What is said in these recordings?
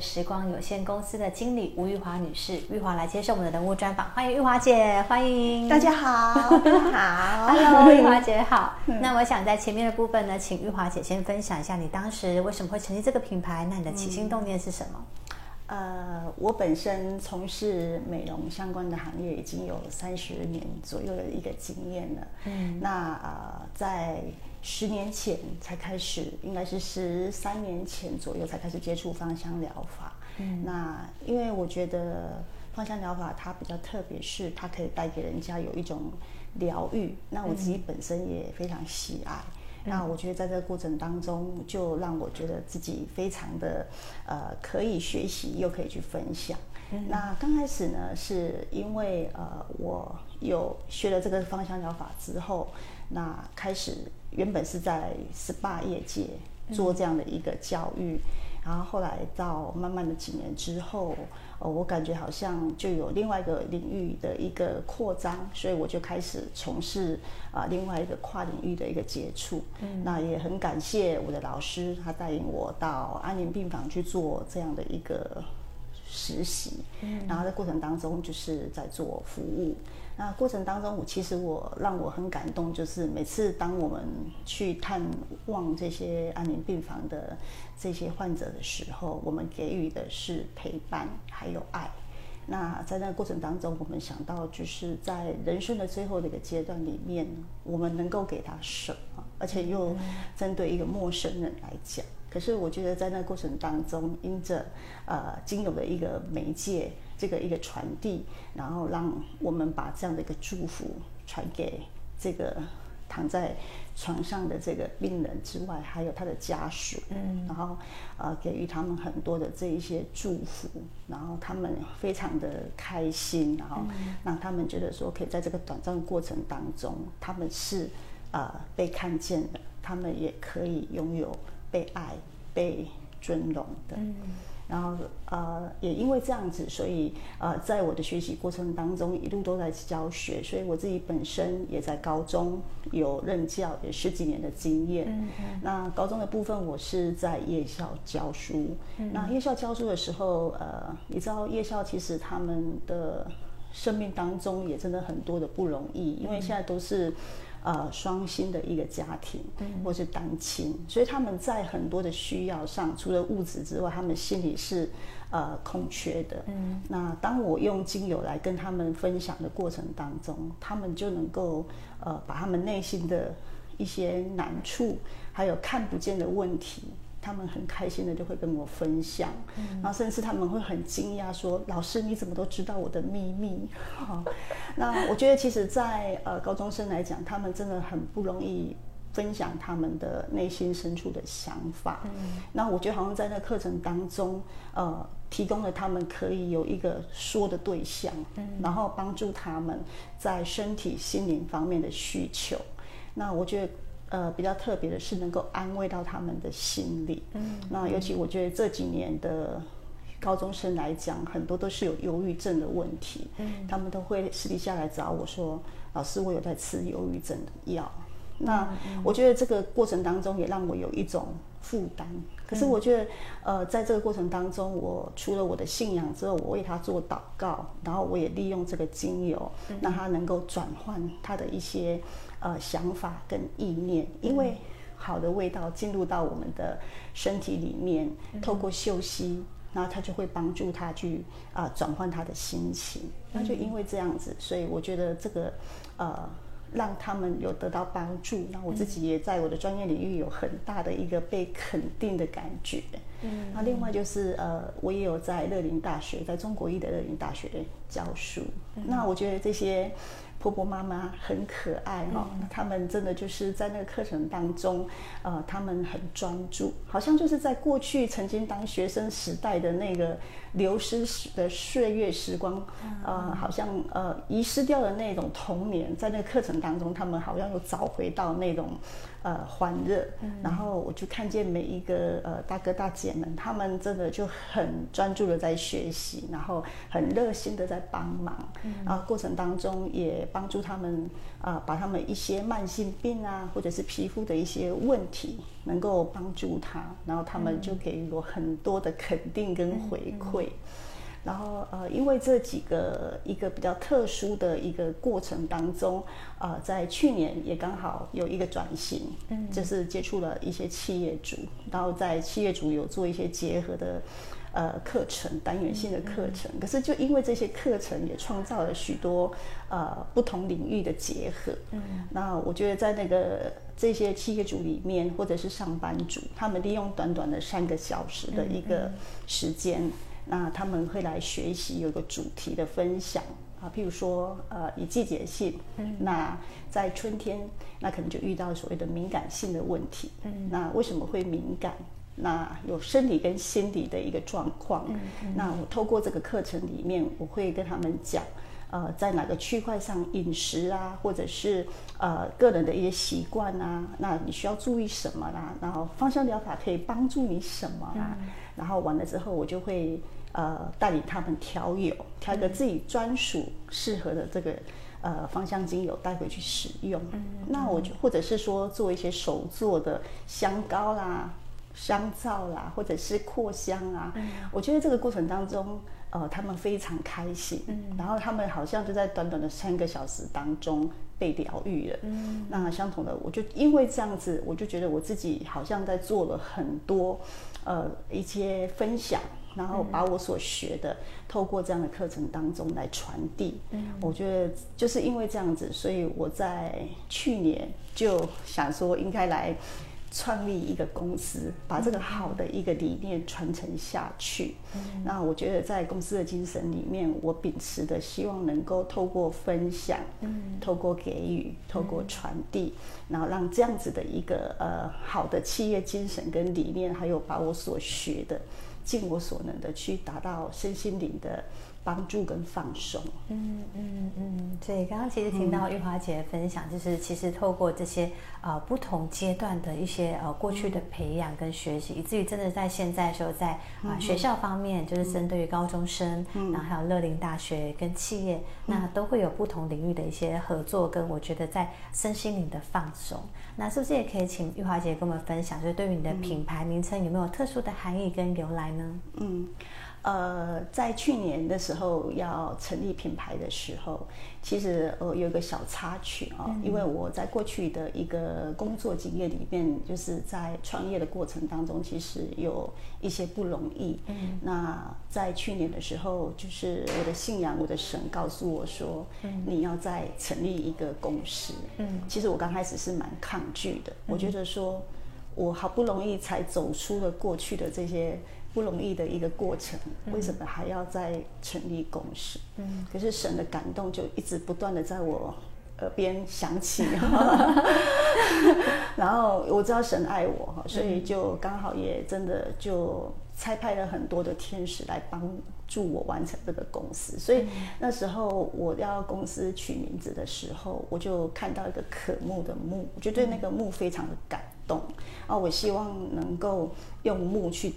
时光有限公司的经理吴玉华女士，玉华来接受我们的人物专访，欢迎玉华姐，欢迎大家好，大家好，Hello，玉华姐好。那我想在前面的部分呢，请玉华姐先分享一下你当时为什么会成立这个品牌，那你的起心动念是什么？呃，我本身从事美容相关的行业已经有三十年左右的一个经验了，嗯，那呃在。十年前才开始，应该是十三年前左右才开始接触芳香疗法。嗯，那因为我觉得芳香疗法它比较特别，是它可以带给人家有一种疗愈。那我自己本身也非常喜爱。嗯、那我觉得在这个过程当中，就让我觉得自己非常的呃可以学习，又可以去分享。嗯、那刚开始呢，是因为呃我有学了这个芳香疗法之后，那开始。原本是在 SPA 业界做这样的一个教育，嗯、然后后来到慢慢的几年之后，呃，我感觉好像就有另外一个领域的一个扩张，所以我就开始从事啊、呃、另外一个跨领域的一个接触。嗯，那也很感谢我的老师，他带领我到安宁病房去做这样的一个实习。嗯，然后在过程当中就是在做服务。那过程当中，我其实我让我很感动，就是每次当我们去探望这些安宁病房的这些患者的时候，我们给予的是陪伴还有爱。那在那个过程当中，我们想到就是在人生的最后的一个阶段里面，我们能够给他什么，而且又针对一个陌生人来讲。可是我觉得在那个过程当中，因着呃精油的一个媒介。这个一个传递，然后让我们把这样的一个祝福传给这个躺在床上的这个病人之外，还有他的家属，嗯，然后呃给予他们很多的这一些祝福，然后他们非常的开心，然后让他们觉得说，可以在这个短暂的过程当中，他们是呃被看见的，他们也可以拥有被爱、被尊荣的。嗯然后呃，也因为这样子，所以呃，在我的学习过程当中，一路都在教学，所以我自己本身也在高中有任教，有十几年的经验。嗯嗯。那高中的部分，我是在夜校教书。嗯。那夜校教书的时候，呃，你知道夜校其实他们的生命当中也真的很多的不容易，因为现在都是。呃，双薪的一个家庭，或是单亲，嗯、所以他们在很多的需要上，除了物质之外，他们心里是呃空缺的。嗯，那当我用精油来跟他们分享的过程当中，他们就能够呃把他们内心的一些难处，还有看不见的问题。他们很开心的就会跟我分享，嗯、然后甚至他们会很惊讶说：“老师，你怎么都知道我的秘密？” 好，那我觉得其实在，在呃高中生来讲，他们真的很不容易分享他们的内心深处的想法。嗯，那我觉得好像在那课程当中，呃，提供了他们可以有一个说的对象，嗯，然后帮助他们在身体、心灵方面的需求。那我觉得。呃，比较特别的是能够安慰到他们的心理。嗯，那尤其我觉得这几年的高中生来讲，很多都是有忧郁症的问题。嗯，他们都会私底下来找我说：“老师，我有在吃忧郁症的药。”那我觉得这个过程当中也让我有一种负担。可是我觉得，呃，在这个过程当中，我除了我的信仰之后，我为他做祷告，然后我也利用这个精油，让他能够转换他的一些。呃，想法跟意念，因为好的味道进入到我们的身体里面，透过嗅息，然后它就会帮助他去啊、呃、转换他的心情。那就因为这样子，所以我觉得这个呃。让他们有得到帮助，那我自己也在我的专业领域有很大的一个被肯定的感觉。嗯，那另外就是呃，我也有在乐林大学，在中国医的乐林大学教书。嗯、那我觉得这些婆婆妈妈很可爱哈、哦，嗯、他们真的就是在那个课程当中，呃，他们很专注，好像就是在过去曾经当学生时代的那个流失的岁月时光，呃，好像呃遗失掉的那种童年，在那个课程当中，他们好像又找回到那种呃欢乐，嗯、然后我就看见每一个呃大哥大姐们，他们真的就很专注的在学习，然后很热心的在帮忙，嗯、然后过程当中也帮助他们啊、呃，把他们一些慢性病啊，或者是皮肤的一些问题能够帮助他，然后他们就给予我很多的肯定跟回馈。然后呃，因为这几个一个比较特殊的一个过程当中，呃，在去年也刚好有一个转型，嗯，就是接触了一些企业主，然后在企业主有做一些结合的呃课程，单元性的课程。可是就因为这些课程也创造了许多呃不同领域的结合，嗯，那我觉得在那个这些企业主里面，或者是上班族，他们利用短短的三个小时的一个时间。那他们会来学习，有个主题的分享。啊，譬如说，呃，以季节性，嗯，那在春天，那可能就遇到所谓的敏感性的问题，嗯，那为什么会敏感？那有生理跟心理的一个状况，嗯，嗯，那我透过这个课程里面，我会跟他们讲，呃，在哪个区块上饮食啊，或者是呃个人的一些习惯啊，那你需要注意什么啦？然后芳香疗法可以帮助你什么啦？嗯，然后完了之后，我就会。呃，带领他们调油，调一个自己专属适合的这个呃芳香精油带回去使用。嗯嗯、那我就或者是说做一些手做的香膏啦、香皂啦，或者是扩香啊。嗯、我觉得这个过程当中，呃，他们非常开心。嗯、然后他们好像就在短短的三个小时当中被疗愈了。嗯、那相同的，我就因为这样子，我就觉得我自己好像在做了很多呃一些分享。然后把我所学的，透过这样的课程当中来传递。嗯，我觉得就是因为这样子，所以我在去年就想说，应该来创立一个公司，把这个好的一个理念传承下去。嗯，那我觉得在公司的精神里面，我秉持的希望能够透过分享，嗯，透过给予，透过传递，然后让这样子的一个呃好的企业精神跟理念，还有把我所学的。尽我所能的去达到身心灵的帮助跟放松。嗯嗯嗯，对，刚刚其实听到玉华姐的分享，嗯、就是其实透过这些呃不同阶段的一些呃过去的培养跟学习，嗯、以至于真的在现在时候在啊、呃、学校方面，就是针对于高中生，嗯、然后还有乐龄大学跟企业，嗯、那都会有不同领域的一些合作，跟我觉得在身心灵的放松。那是不是也可以请玉华姐跟我们分享，就是对于你的品牌名称有没有特殊的含义跟由来呢？嗯，呃，在去年的时候要成立品牌的时候，其实呃有一个小插曲啊，因为我在过去的一个工作经验里面，就是在创业的过程当中，其实有一些不容易。嗯，那在去年的时候，就是我的信仰，我的神告诉我说，嗯，你要再成立一个公司。嗯，其实我刚开始是蛮抗拒的，我觉得说。我好不容易才走出了过去的这些不容易的一个过程，为什么还要再成立公司？嗯，可是神的感动就一直不断的在我耳边响起，然后我知道神爱我哈，所以就刚好也真的就差派了很多的天使来帮助我完成这个公司。所以那时候我要公司取名字的时候，我就看到一个可慕的木，我就对那个木非常的感动。啊，我希望能够用木去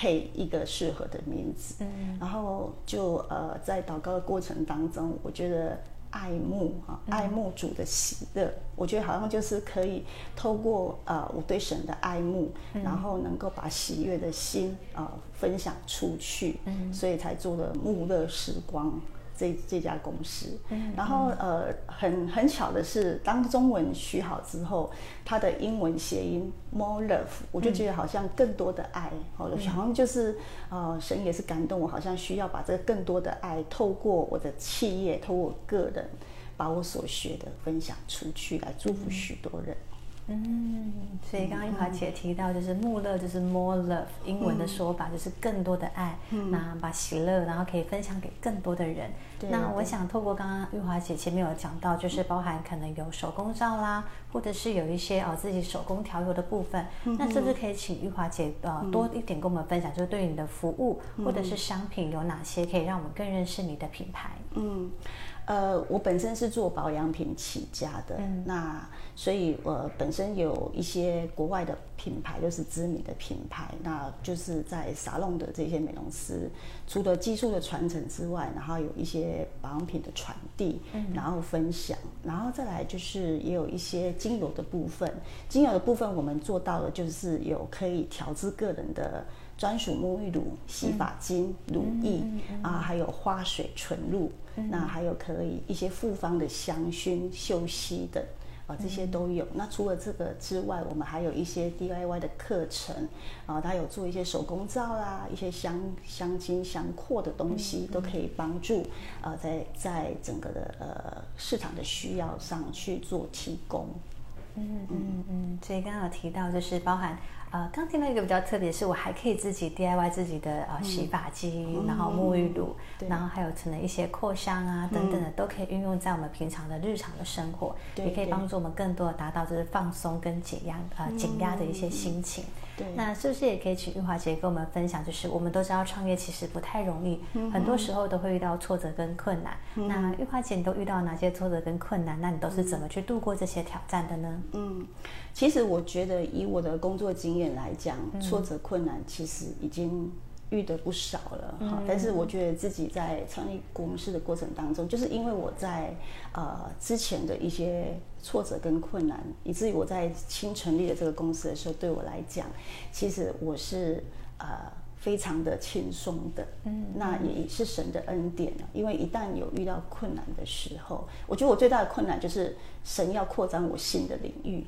配一个适合的名字，嗯，然后就呃在祷告的过程当中，我觉得爱慕啊，爱慕主的喜乐，嗯、我觉得好像就是可以透过呃我对神的爱慕，嗯、然后能够把喜悦的心啊、呃、分享出去，嗯，所以才做了木乐时光。这这家公司，然后呃，很很巧的是，当中文取好之后，它的英文谐音 more love，我就觉得好像更多的爱，好像就是呃，神也是感动我，好像需要把这个更多的爱，透过我的企业，透过我个人，把我所学的分享出去，来祝福许多人。嗯，所以刚刚玉华姐提到，就是穆勒就是 more love，英文的说法就是更多的爱，嗯、那把喜乐然后可以分享给更多的人。对那我想透过刚刚玉华姐前面有讲到，就是包含可能有手工皂啦，或者是有一些哦自己手工调油的部分，嗯、那是不是可以请玉华姐呃多一点跟我们分享，就是对你的服务或者是商品有哪些可以让我们更认识你的品牌？嗯。呃，我本身是做保养品起家的，嗯、那所以我本身有一些国外的品牌，就是知名的品牌，那就是在沙龙的这些美容师，除了技术的传承之外，然后有一些保养品的传递，嗯、然后分享，然后再来就是也有一些精油的部分，精油的部分我们做到了，就是有可以调制个人的。专属沐浴乳、洗发精、嗯、乳液、啊，还有花水纯露，嗯、那还有可以一些复方的香薰、嗅息等啊，这些都有。嗯、那除了这个之外，我们还有一些 DIY 的课程啊，它有做一些手工皂啦，一些香香精、香扩的东西，嗯、都可以帮助啊，在在整个的呃市场的需要上去做提供。嗯嗯嗯，所以刚刚有提到就是包含。呃，刚听到一个比较特别，是我还可以自己 DIY 自己的呃洗发精，嗯、然后沐浴露，嗯、然后还有可能一些扩香啊等等的，嗯、都可以运用在我们平常的日常的生活，也可以帮助我们更多的达到就是放松跟减压呃减压的一些心情。对，那是不是也可以请玉华姐跟我们分享？就是我们都知道创业其实不太容易，嗯、很多时候都会遇到挫折跟困难。嗯、那玉华姐你都遇到哪些挫折跟困难？那你都是怎么去度过这些挑战的呢？嗯，其实我觉得以我的工作经验。来讲，挫折困难其实已经遇的不少了哈。嗯、但是我觉得自己在创立公司的过程当中，就是因为我在呃之前的一些挫折跟困难，以至于我在新成立的这个公司的时候，对我来讲，其实我是呃。非常的轻松的，嗯，那也是神的恩典了。因为一旦有遇到困难的时候，我觉得我最大的困难就是神要扩展我新的领域，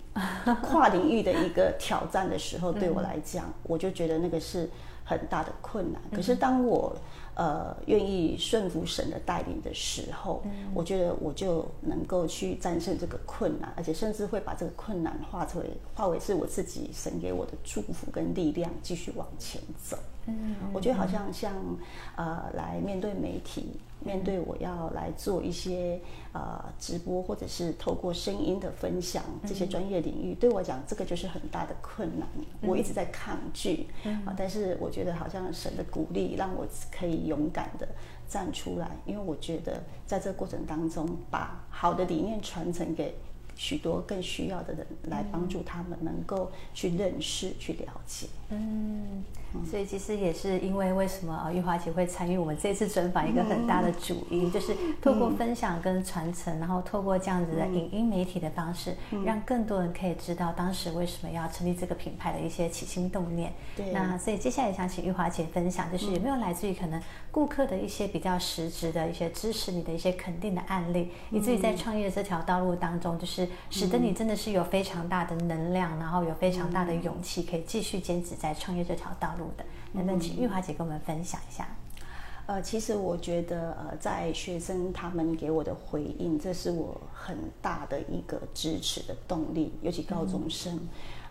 跨领域的一个挑战的时候，对我来讲，我就觉得那个是很大的困难。可是当我呃，愿意顺服神的带领的时候，嗯、我觉得我就能够去战胜这个困难，而且甚至会把这个困难化成为化为是我自己神给我的祝福跟力量，继续往前走。嗯，我觉得好像像呃，来面对媒体。面对我要来做一些呃直播，或者是透过声音的分享这些专业领域，嗯、对我讲这个就是很大的困难。嗯、我一直在抗拒，嗯、啊，但是我觉得好像神的鼓励让我可以勇敢的站出来，因为我觉得在这个过程当中，把好的理念传承给许多更需要的人，来帮助他们能够去认识、去了解。嗯。所以其实也是因为为什么啊，玉华姐会参与我们这次专访一个很大的主因，嗯、就是透过分享跟传承，嗯、然后透过这样子的影音媒体的方式，嗯、让更多人可以知道当时为什么要成立这个品牌的一些起心动念。对。那所以接下来想请玉华姐分享，就是有没有来自于可能顾客的一些比较实质的一些支持你的一些肯定的案例，嗯、以至于在创业这条道路当中，就是使得你真的是有非常大的能量，然后有非常大的勇气，可以继续坚持在创业这条道路。的，能不能请玉华姐跟我们分享一下？呃，其实我觉得，呃，在学生他们给我的回应，这是我很大的一个支持的动力。尤其高中生，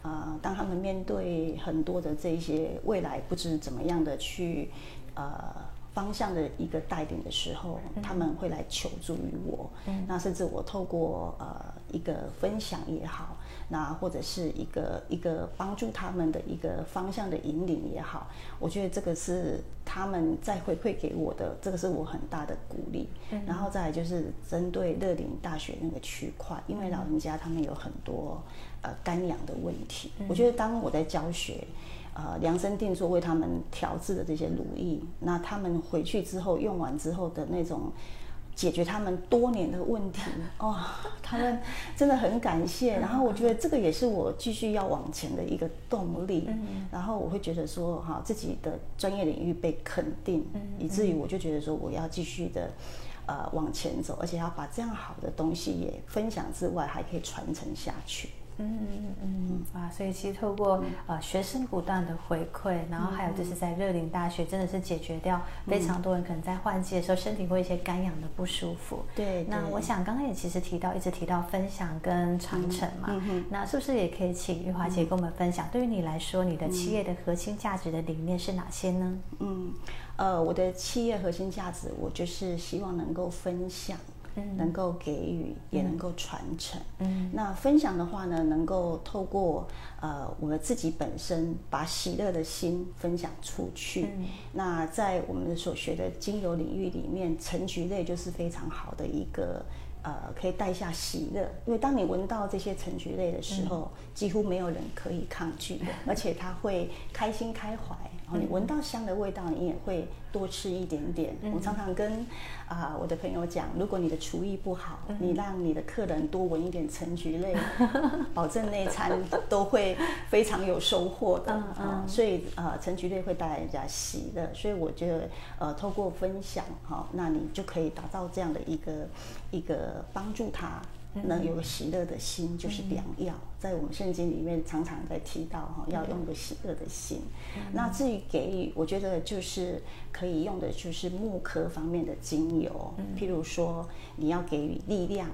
啊、嗯呃，当他们面对很多的这些未来不知怎么样的去，呃，方向的一个带领的时候，嗯、他们会来求助于我。嗯、那甚至我透过呃一个分享也好。那或者是一个一个帮助他们的一个方向的引领也好，我觉得这个是他们在回馈给我的，这个是我很大的鼓励。嗯、然后再来就是针对乐龄大学那个区块，因为老人家他们有很多呃干痒的问题，嗯、我觉得当我在教学，呃量身定做为他们调制的这些乳液，那他们回去之后用完之后的那种。解决他们多年的问题哦，他们真的很感谢。然后我觉得这个也是我继续要往前的一个动力。嗯、然后我会觉得说，哈，自己的专业领域被肯定，嗯、以至于我就觉得说，我要继续的呃往前走，而且要把这样好的东西也分享之外，还可以传承下去。嗯嗯嗯啊，所以其实透过呃学生不断的回馈，然后还有就是在乐龄大学，真的是解决掉非常多人可能在换季的时候身体会一些干痒的不舒服。对，那我想刚刚也其实提到，一直提到分享跟传承嘛，那是不是也可以请玉华姐跟我们分享？对于你来说，你的企业的核心价值的理念是哪些呢？嗯，呃，我的企业核心价值，我就是希望能够分享。嗯、能够给予，也能够传承。嗯，那分享的话呢，能够透过呃我们自己本身把喜乐的心分享出去。嗯、那在我们所学的精油领域里面，橙橘类就是非常好的一个。呃，可以带下喜乐，因为当你闻到这些橙橘类的时候，嗯、几乎没有人可以抗拒的，而且它会开心开怀。然后你闻到香的味道，你也会多吃一点点。嗯、我常常跟啊、呃、我的朋友讲，如果你的厨艺不好，嗯、你让你的客人多闻一点橙橘类，保证那餐都会非常有收获的。嗯嗯呃、所以呃，橙橘类会带来人家喜乐，所以我觉得呃，透过分享哈、呃，那你就可以达到这样的一个一个帮助他。能有个喜乐的心就是良药，在我们圣经里面常常在提到哈，要用个喜乐的心。那至于给予，我觉得就是可以用的就是木科方面的精油，譬如说你要给予力量、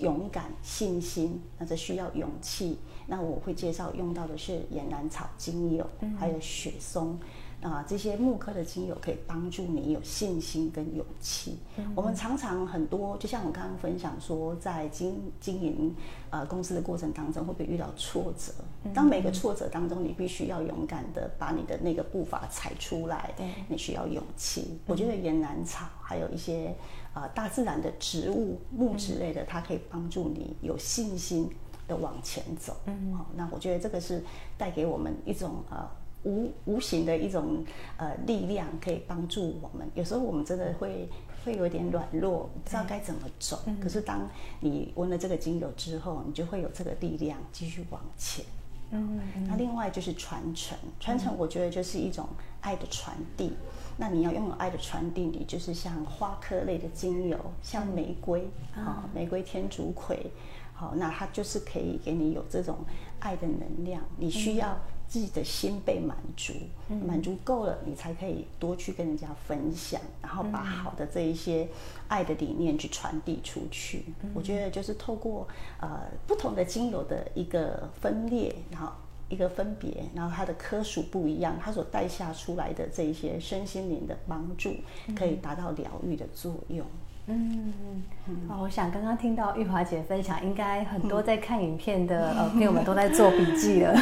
勇敢、信心，那这需要勇气。那我会介绍用到的是岩兰草精油，还有雪松。啊，这些木科的精油可以帮助你有信心跟勇气。嗯、我们常常很多，就像我刚刚分享说，在经经营呃公司的过程当中，会不会遇到挫折？当每个挫折当中，你必须要勇敢的把你的那个步伐踩出来。对，你需要勇气。嗯、我觉得岩兰草还有一些啊、呃、大自然的植物木之类的，它可以帮助你有信心的往前走。嗯，好，那我觉得这个是带给我们一种呃。无无形的一种呃力量，可以帮助我们。有时候我们真的会会有点软弱，不知道该怎么走。嗯、可是当你闻了这个精油之后，你就会有这个力量继续往前。那另外就是传承，传承我觉得就是一种爱的传递。嗯、那你要拥有爱的传递，你就是像花科类的精油，像玫瑰啊、嗯哦，玫瑰天竺葵，好、哦，那它就是可以给你有这种爱的能量。你需要。自己的心被满足，满足够了，你才可以多去跟人家分享，然后把好的这一些爱的理念去传递出去。嗯、我觉得就是透过呃不同的精油的一个分裂，然后一个分别，然后它的科属不一样，它所带下出来的这一些身心灵的帮助，可以达到疗愈的作用。嗯嗯，哦，我想刚刚听到玉华姐分享，应该很多在看影片的呃朋友们都在做笔记了，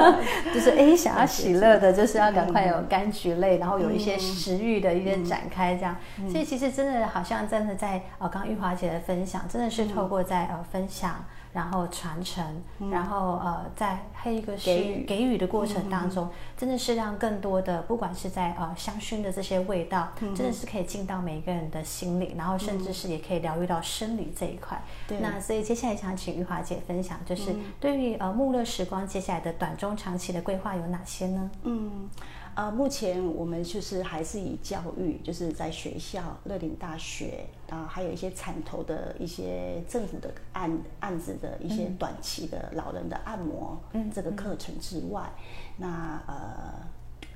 就是哎想要喜乐的，就是要赶快有柑橘类，然后有一些食欲的一些展开这样，所以其实真的好像真的在呃刚刚玉华姐的分享，真的是透过在呃分享。然后传承，嗯、然后呃，在还有一个是给予，给予的过程当中，嗯、真的是让更多的，不管是在呃香薰的这些味道，嗯、真的是可以进到每一个人的心里，然后甚至是也可以疗愈到生理这一块。对、嗯。那所以接下来想请玉华姐分享，就是对于呃穆乐时光接下来的短中长期的规划有哪些呢？嗯。呃，目前我们就是还是以教育，就是在学校、乐龄大学啊、呃，还有一些产头的一些政府的案案子的一些短期的老人的按摩嗯这个课程之外，嗯嗯、那呃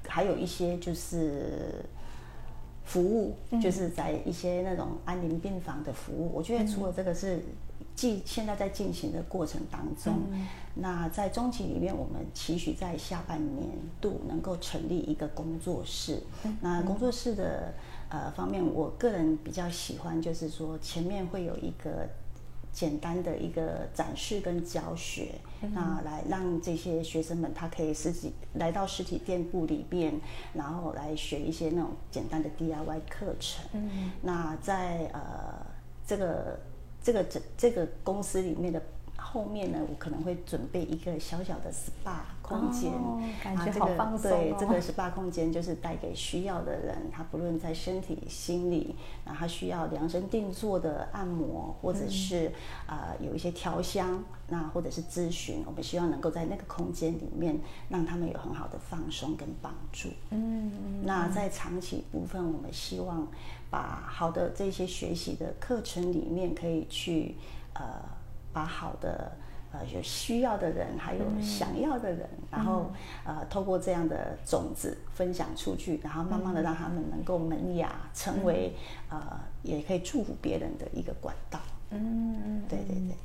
还有一些就是服务，嗯、就是在一些那种安宁病房的服务。我觉得除了这个是。进现在在进行的过程当中，嗯、那在中期里面，我们期许在下半年度能够成立一个工作室。嗯、那工作室的呃方面，我个人比较喜欢，就是说前面会有一个简单的一个展示跟教学，嗯、那来让这些学生们他可以实际来到实体店铺里边，然后来学一些那种简单的 DIY 课程。嗯、那在呃这个。这个这这个公司里面的后面呢，我可能会准备一个小小的 SPA 空间，哦、感觉好放松、哦、对，这个 SPA 空间就是带给需要的人，他不论在身体、心理，然后他需要量身定做的按摩，或者是啊、嗯呃、有一些调香，那或者是咨询，我们希望能够在那个空间里面让他们有很好的放松跟帮助。嗯，嗯那在长期部分，我们希望。把好的这些学习的课程里面，可以去呃，把好的呃有需要的人，还有想要的人，嗯、然后呃，透过这样的种子分享出去，然后慢慢的让他们能够萌芽，嗯、成为呃，也可以祝福别人的一个管道。嗯嗯，对对对。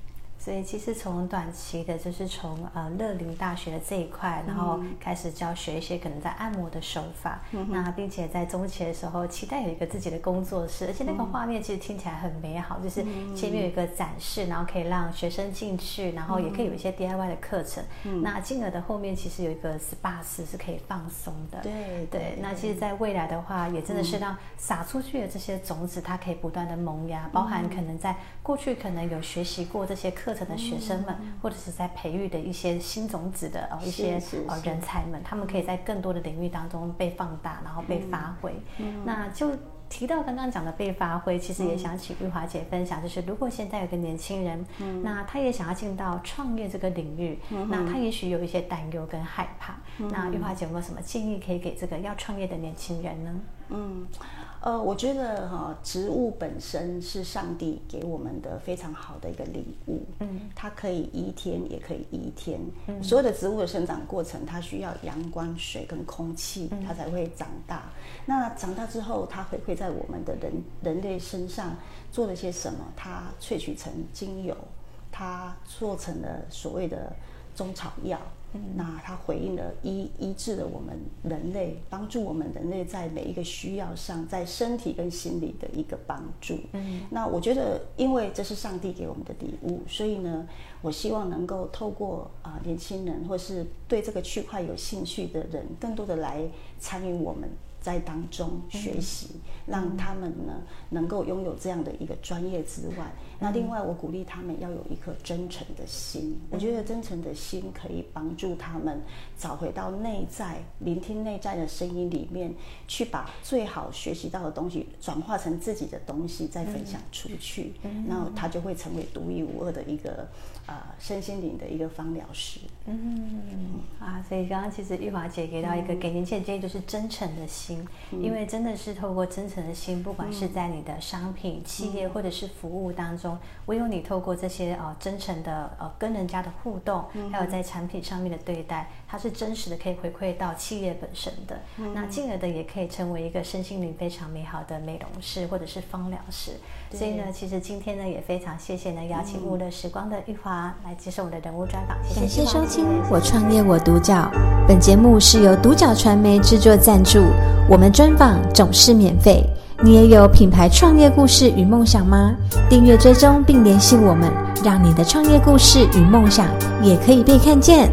所以其实从短期的，就是从呃乐龄大学的这一块，然后开始教学一些可能在按摩的手法，嗯、那并且在中期的时候期待有一个自己的工作室，而且那个画面其实听起来很美好，就是前面有一个展示，然后可以让学生进去，然后也可以有一些 DIY 的课程。嗯、那进而的后面其实有一个 SPA 室是可以放松的。对。对，对，那其实，在未来的话，也真的是让撒出去的这些种子，它可以不断的萌芽，包含可能在过去可能有学习过这些课程的学生们，或者是在培育的一些新种子的哦一些哦人才们，他们可以在更多的领域当中被放大，然后被发挥。那就。提到刚刚讲的被发挥，其实也想请玉华姐分享，就是如果现在有个年轻人，嗯、那他也想要进到创业这个领域，嗯、那他也许有一些担忧跟害怕，嗯、那玉华姐有没有什么建议可以给这个要创业的年轻人呢？嗯。呃，我觉得哈、哦，植物本身是上帝给我们的非常好的一个礼物。嗯，它可以一天，也可以一天。嗯，所有的植物的生长过程，它需要阳光、水跟空气，它才会长大。嗯、那长大之后，它回馈在我们的人人类身上，做了些什么？它萃取成精油，它做成了所谓的中草药。那它回应了医医治了我们人类，帮助我们人类在每一个需要上，在身体跟心理的一个帮助。嗯，那我觉得，因为这是上帝给我们的礼物，所以呢，我希望能够透过啊、呃、年轻人，或是对这个区块有兴趣的人，更多的来参与我们。在当中学习，让他们呢能够拥有这样的一个专业之外，那另外我鼓励他们要有一颗真诚的心。我觉得真诚的心可以帮助他们找回到内在，聆听内在的声音里面，去把最好学习到的东西转化成自己的东西，再分享出去，那他就会成为独一无二的一个啊身心灵的一个芳疗师。嗯啊，所以刚刚其实玉华姐给到一个给年轻人建议，就是真诚的心。因为真的是透过真诚的心，不管是在你的商品、企业或者是服务当中，唯有你透过这些呃真诚的呃跟人家的互动，还有在产品上面的对待，它是真实的，可以回馈到企业本身的。那进而的也可以成为一个身心灵非常美好的美容师或者是芳疗师。所以呢，其实今天呢也非常谢谢呢邀请无乐时光的玉华来接受我们的人物专访。感谢收听《我创业我独角》，本节目是由独角传媒制作赞助。我们专访总是免费，你也有品牌创业故事与梦想吗？订阅追踪并联系我们，让你的创业故事与梦想也可以被看见。